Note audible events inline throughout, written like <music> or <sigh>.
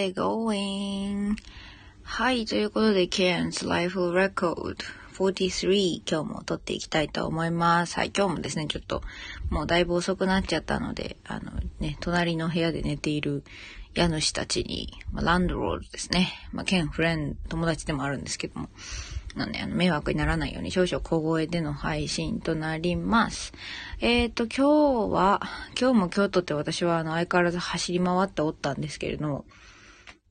it going? はい、ということで、Karen's Life Record 43今日も撮っていきたいと思います。はい、今日もですね、ちょっともうだいぶ遅くなっちゃったので、あのね、隣の部屋で寝ている家主たちに、まあ、ランドロールですね。まあ、ケンフレン、友達でもあるんですけども、なんで、あの、迷惑にならないように少々小声での配信となります。えっ、ー、と、今日は、今日も京都って私はあの、相変わらず走り回っておったんですけれども、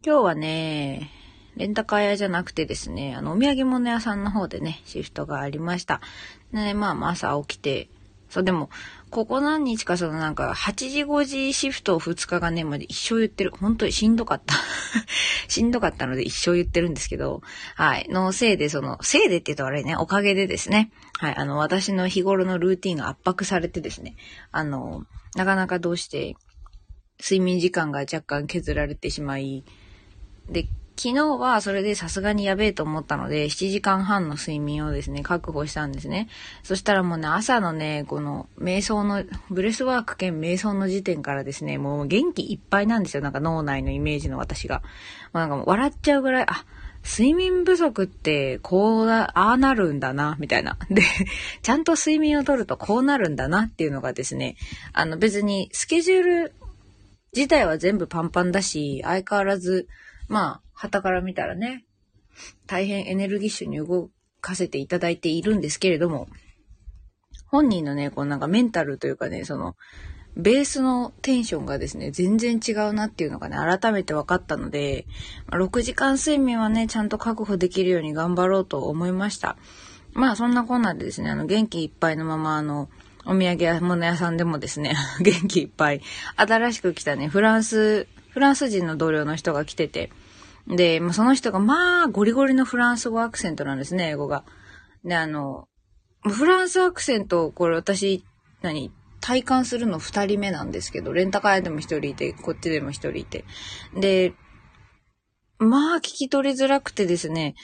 今日はね、レンタカー屋じゃなくてですね、あの、お土産物屋さんの方でね、シフトがありました。で、まあまあ、朝起きて、そう、でも、ここ何日かそのなんか、8時5時シフトを2日がね、まで一生言ってる。本当にしんどかった。<laughs> しんどかったので一生言ってるんですけど、はい。のせいで、その、せいでって言うと悪いね、おかげでですね、はい。あの、私の日頃のルーティンが圧迫されてですね、あの、なかなかどうして、睡眠時間が若干削られてしまい、で、昨日はそれでさすがにやべえと思ったので、7時間半の睡眠をですね、確保したんですね。そしたらもうね、朝のね、この瞑想の、ブレスワーク兼瞑想の時点からですね、もう元気いっぱいなんですよ。なんか脳内のイメージの私が。まあ、なんかもう笑っちゃうぐらい、あ、睡眠不足ってこうだ、ああなるんだな、みたいな。で、ちゃんと睡眠をとるとこうなるんだなっていうのがですね、あの別にスケジュール自体は全部パンパンだし、相変わらず、まあ、旗から見たらね、大変エネルギッシュに動かせていただいているんですけれども、本人のね、こうなんかメンタルというかね、その、ベースのテンションがですね、全然違うなっていうのがね、改めて分かったので、6時間睡眠はね、ちゃんと確保できるように頑張ろうと思いました。まあ、そんなこんなでですね、あの、元気いっぱいのまま、あの、お土産物屋さんでもですね、<laughs> 元気いっぱい、新しく来たね、フランス、フランス人の同僚の人が来てて、で、まあ、その人がまあ、ゴリゴリのフランス語アクセントなんですね、英語が。で、あの、フランスアクセント、これ私、何体感するの二人目なんですけど、レンタカーでも一人いて、こっちでも一人いて。で、まあ、聞き取りづらくてですね、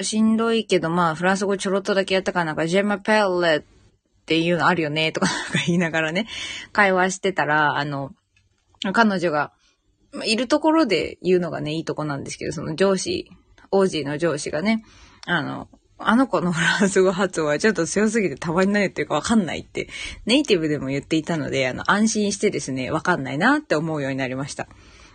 しんどいけど、まあ、フランス語ちょろっとだけやったから、なんか、ジェマペルレっていうのあるよね、とかなんか言いながらね、会話してたら、あの、彼女が、まいるところで言うのがね、いいとこなんですけど、その上司、王子の上司がね、あの、あの子の <laughs> フランス語発音はちょっと強すぎてたまに何言ってるかわかんないって、ネイティブでも言っていたので、あの、安心してですね、わかんないなって思うようになりました。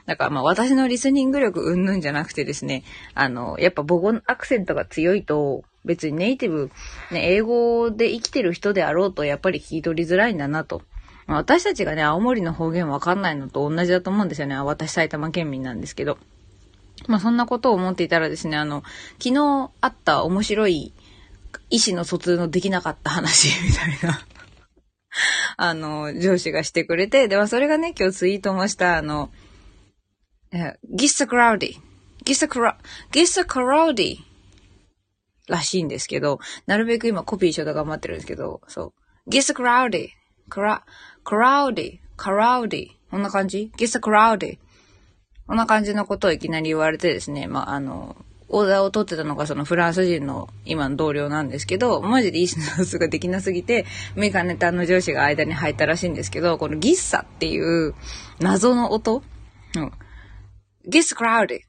だからまあ私のリスニング力うんぬんじゃなくてですね、あの、やっぱ母語のアクセントが強いと、別にネイティブ、ね、英語で生きてる人であろうと、やっぱり聞き取りづらいんだなと。私たちがね、青森の方言わかんないのと同じだと思うんですよね。私埼玉県民なんですけど。まあそんなことを思っていたらですね、あの、昨日あった面白い意思の疎通のできなかった話 <laughs> みたいなあの、上司がしてくれて、ではそれがね、今日ツイートもした、あの、ギッサクラウディ。ギッサクラ、ギッサクラウディらしいんですけど、なるべく今コピーしようと頑張ってるんですけど、そう。ギッサクラウディ。クラ、クラウディ、クラウディ。こんな感じ ?Get cloudy. こんな感じのことをいきなり言われてですね、まあ、あの、オーダーを取ってたのがそのフランス人の今の同僚なんですけど、マジでいいスのスができなすぎて、メガネタの上司が間に入ったらしいんですけど、このギッサっていう謎の音、うん、ギッサクラウデ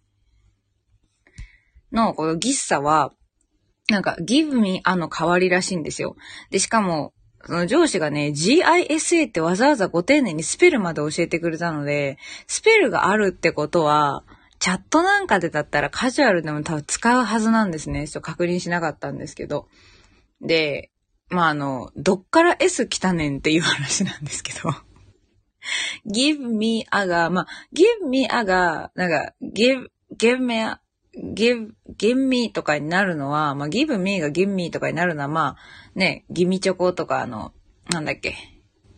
ィのこのギッサは、なんか give me あの代わりらしいんですよ。で、しかも、その上司がね、GISA ってわざわざご丁寧にスペルまで教えてくれたので、スペルがあるってことは、チャットなんかでだったらカジュアルでも多分使うはずなんですね。ちょっと確認しなかったんですけど。で、まあ、あの、どっから S 来たねんっていう話なんですけど。<laughs> give me a が、まあ、give me a が、なんか、give, give me a, give, give me とかになるのは、まあ、give me が give me とかになるのは、まあ、ね、ギミチョコとかあの、なんだっけ、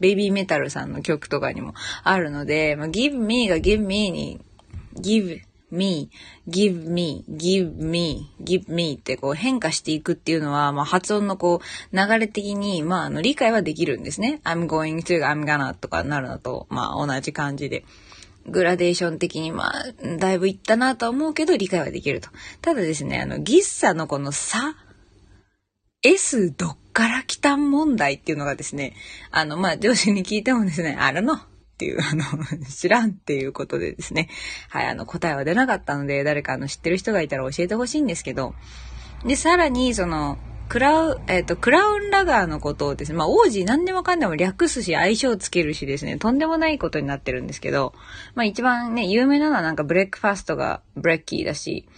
ベイビーメタルさんの曲とかにもあるので、まあ、give me が give me に、give me, give me, give me, give me ってこう変化していくっていうのは、まあ、発音のこう流れ的に、まあ、あの理解はできるんですね。I'm going to, I'm gonna とかなるのと、まあ、同じ感じで。グラデーション的に、まあ、だいぶいったなとは思うけど、理解はできると。ただですね、あの、ギッサのこの差 S どっから来た問題っていうのがですね、あの、まあ、上司に聞いてもですね、あるの。っていう、あの、<laughs> 知らんっていうことでですね。はい、あの、答えは出なかったので、誰かあの、知ってる人がいたら教えてほしいんですけど、で、さらに、その、 Crow、えっ、ー、と、 Crown Lager のことをですね、まあ、オージー何でもかんでも略すし、愛称つけるしですね、とんでもないことになってるんですけど、まあ、一番ね、有名なのはなんか breakfast が brekkie だし、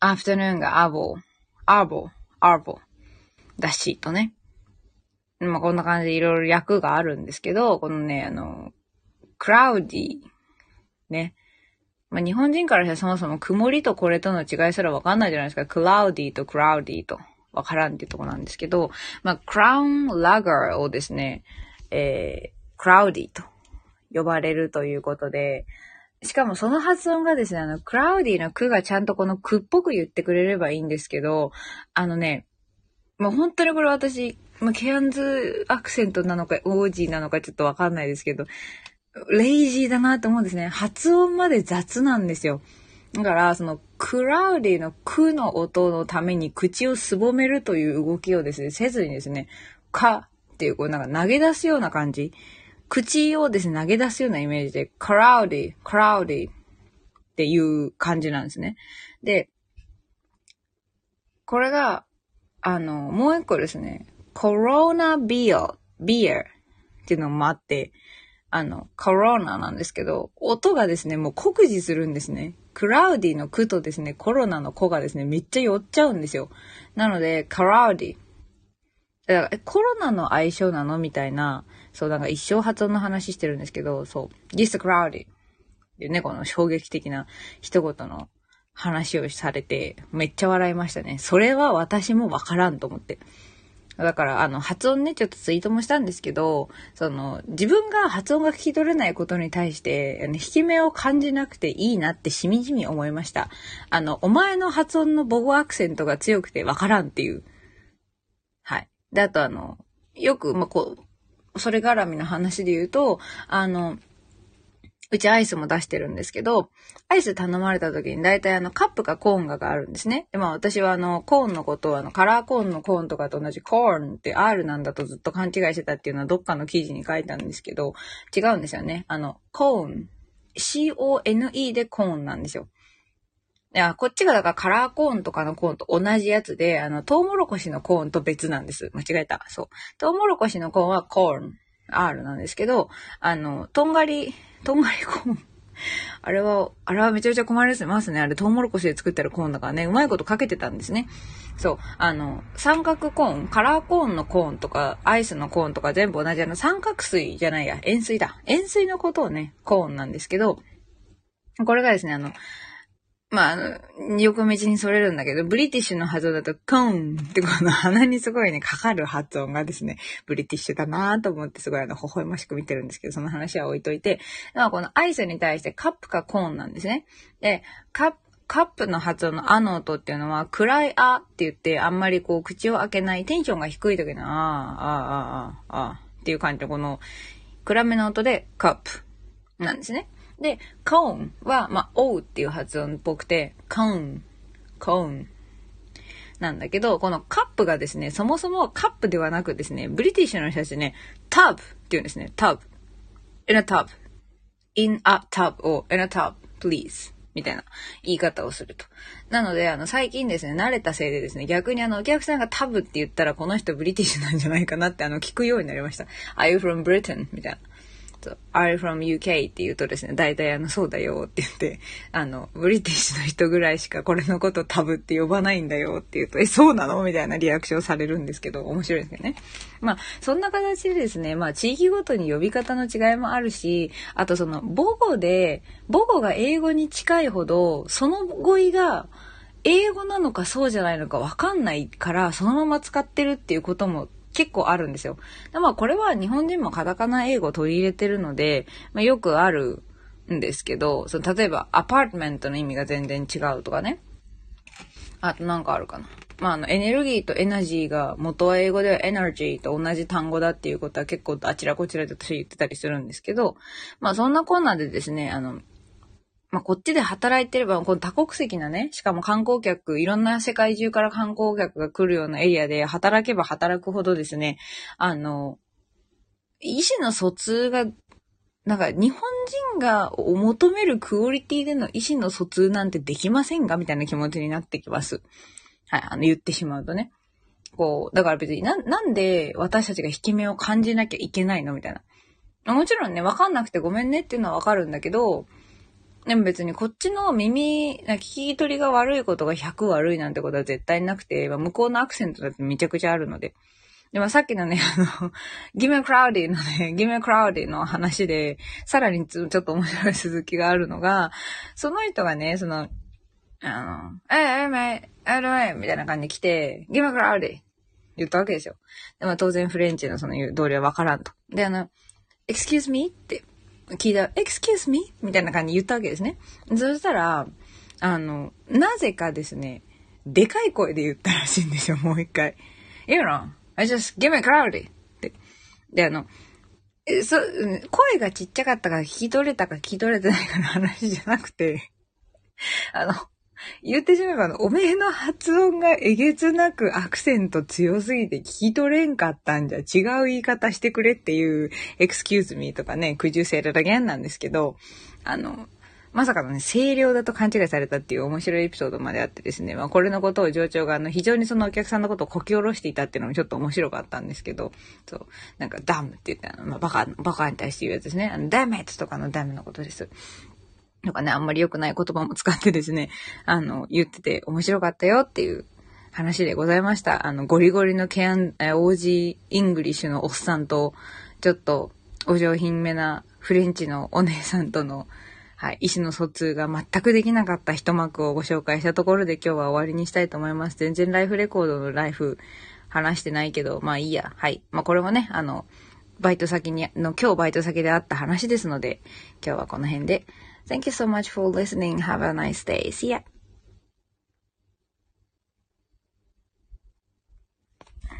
アフタヌーンがアボー、アボー、アボーだし、とね。まあ、こんな感じでいろいろ略があるんですけど、このね、あの、Crownieね。まあ、日本人からしたらそもそも曇りとこれとの違いすらわかんないじゃないですか。 cloudy と Crownie と。わからんっていうとこなんですけど、まあ、 Crown Lager をですね、えー、 Crownie と呼ばれるということで、しかもその発音がですね、あの、 Crownie のクがちゃんとこのクっぽく言ってくれればいいんですけど、あのね、もう本当にこれ私、まあ、ケアンズアクセントなのか、オージーなのかちょっとわかんないですけど、lazy だなと思うんですね。発音まで雑なんですよ。だから、その、 Crownie のクの音のために口をすぼめるという動きをですね、せずにですね、かっていう、こうなんか投げ出すような感じ。口をですね、投げ出すようなイメージで、 Crownie、Crownie っていう感じなんですね。で、これが、あの、もう一個ですね、コロナビア、ビアっていうのもあって、あの、コロナなんですけど、音がですね、もう酷似するんですね。クラウディのクとですね、コロナの子がですね、めっちゃ寄っちゃうんですよ。なので、カラウディ。だからコロナの相性なのみたいな、そう、なんか一生発音の話してるんですけど、そう、this crowdy っていうね、この衝撃的な一言の話をされて、めっちゃ笑いましたね。それは私もわからんと思って。だから、あの、発音ね、ちょっとツイートもしたんですけど、その、自分が発音が聞き取れないことに対して、引き目を感じなくていいなってしみじみ思いました。あの、お前の発音の母語アクセントが強くてわからんっていう。はい。で、あとあの、よく、まあ、こう、それ絡みの話で言うと、あの、うちアイスも出してるんですけど、アイス頼まれた時に大体あのカップかコーンががあるんですね。で、まあ私はあのコーンのことをあのカラーコーンのコーンとかと同じコーンって R なんだとずっと勘違いしてたっていうのはどっかの記事に書いたんですけど、違うんですよね。あの、コーン。C-O-N-E でコーンなんですよ。いや、こっちがだからカラーコーンとかのコーンと同じやつで、あの、トウモロコシのコーンと別なんです。間違えた。そう。トウモロコシのコーンはコーン。R なんですけど、あの、とんがり、とんがりコーン。<laughs> あれは、あれはめちゃめちゃ困りますね。あれ、トウモロコシで作ってるコーンだからね、うまいことかけてたんですね。そう。あの、三角コーン、カラーコーンのコーンとか、アイスのコーンとか全部同じあの、三角錐じゃないや、円錐だ。円錐のことをね、コーンなんですけど、これがですね、あの、まあ、あの、横道にそれるんだけど、ブリティッシュの発音だと、コーンってこの鼻にすごいね、かかる発音がですね、ブリティッシュだなと思ってすごいあの、微笑ましく見てるんですけど、その話は置いといて、まあ、このアイスに対してカップかコーンなんですね。で、カップ、カップの発音のあの音っていうのは、暗いあって言って、あんまりこう、口を開けない、テンションが低い時のああ、ああ、ああ、ああっていう感じのこの、暗めの音で、カップなんですね。で、コーンは、まあ、おうっていう発音っぽくて、コーン、コーン。なんだけど、このカップがですね、そもそもカップではなくですね、ブリティッシュの人たちね、タブって言うんですね。タブ。in a tub. in a tub or in a tub, please. みたいな言い方をすると。なので、あの、最近ですね、慣れたせいでですね、逆にあの、お客さんがタブって言ったら、この人ブリティッシュなんじゃないかなって、あの、聞くようになりました。Are you from Britain? みたいな。と、are from UK って言うとですね、大体あの、そうだよって言って、あの、ブリティッシュの人ぐらいしかこれのことタブって呼ばないんだよって言うと、え、そうなの？みたいなリアクションされるんですけど、面白いですよね。まあ、そんな形でですね、まあ、地域ごとに呼び方の違いもあるし、あとその、母語で、母語が英語に近いほど、その語彙が、英語なのかそうじゃないのかわかんないから、そのまま使ってるっていうことも結構あるんですよ。でまあこれは日本人もカタカナ英語を取り入れてるので、まあ、よくあるんですけど、その例えばアパートメントの意味が全然違うとかね。あとなんかあるかな。まあ、あの、エネルギーとエナジーが元は英語ではエナジーと同じ単語だっていうことは結構あちらこちらで私言ってたりするんですけど、まあそんなこんなでですね、あの、まあ、こっちで働いてれば、この多国籍なね、しかも観光客、いろんな世界中から観光客が来るようなエリアで働けば働くほどですね、あの、意思の疎通がなんか日本人が求めるクオリティでの意思の疎通なんてできませんか？みたいな気持ちになってきます。はい、あの言ってしまうとね。こう、だから別にな、なんで私たちが引き目を感じなきゃいけないの？みたいな。もちろんね、わかんなくてごめんねっていうのはわかるんだけど、でも別にこっちの耳、聞き取りが悪いことが100悪いなんてことは絶対なくて、向こうのアクセントだってめちゃくちゃあるので。でもさっきのね、<laughs> あの、ギメクラウディのね、ギメクラウディの話で、さらにちょっと面白い続きがあるのが、その人がね、その、あの、え、え、め、え、どえ、みたいな感じで来て、ギメクラウディ言ったわけですよ。でも当然フレンチのその言う通りはわからんと。で、あの、excuse me? って聞いた、excuse me? みたいな感じで言ったわけですね。そしたら、あの、なぜかですね、でかい声で言ったらしいんですよ、もう一回。You know, I just give me cloudy って。で、あの、そ、声がちっちゃかったから聞き取れたか聞き取れてないかの話じゃなくて、<laughs> あの、言ってしまえば、あの、おめえの発音がえげつなくアクセント強すぎて聞き取れんかったんじゃ違う言い方してくれっていう、excuse me とかね、could you say that again なんですけど、あの、まさかのね、声量だと勘違いされたっていう面白いエピソードまであってですね、まあこれのことを上長があの非常にそのお客さんのことをこき下ろしていたっていうのもちょっと面白かったんですけど、そう、なんか damn って言ってあの、まあバカ、バカに対して言うやつですね。あの、 dammit とかの damn のことです。とかね、あんまり良くない言葉も使ってですね、<laughs> あの、言ってて面白かったよっていう話でございました。あの、ゴリゴリのケアン、 Aussie English のおっさんと、ちょっとお上品めなフレンチのお姉さんとの、はい、意思の疎通が全くできなかった一幕をご紹介したところで今日は終わりにしたいと思います。全然ライフレコードのライフ話してないけど、まあいいや。はい。まあこれもね、あの、バイト先に、の今日バイト先であった話ですので、今日はこの辺で。Thank you so much for listening. Have a nice day. See ya.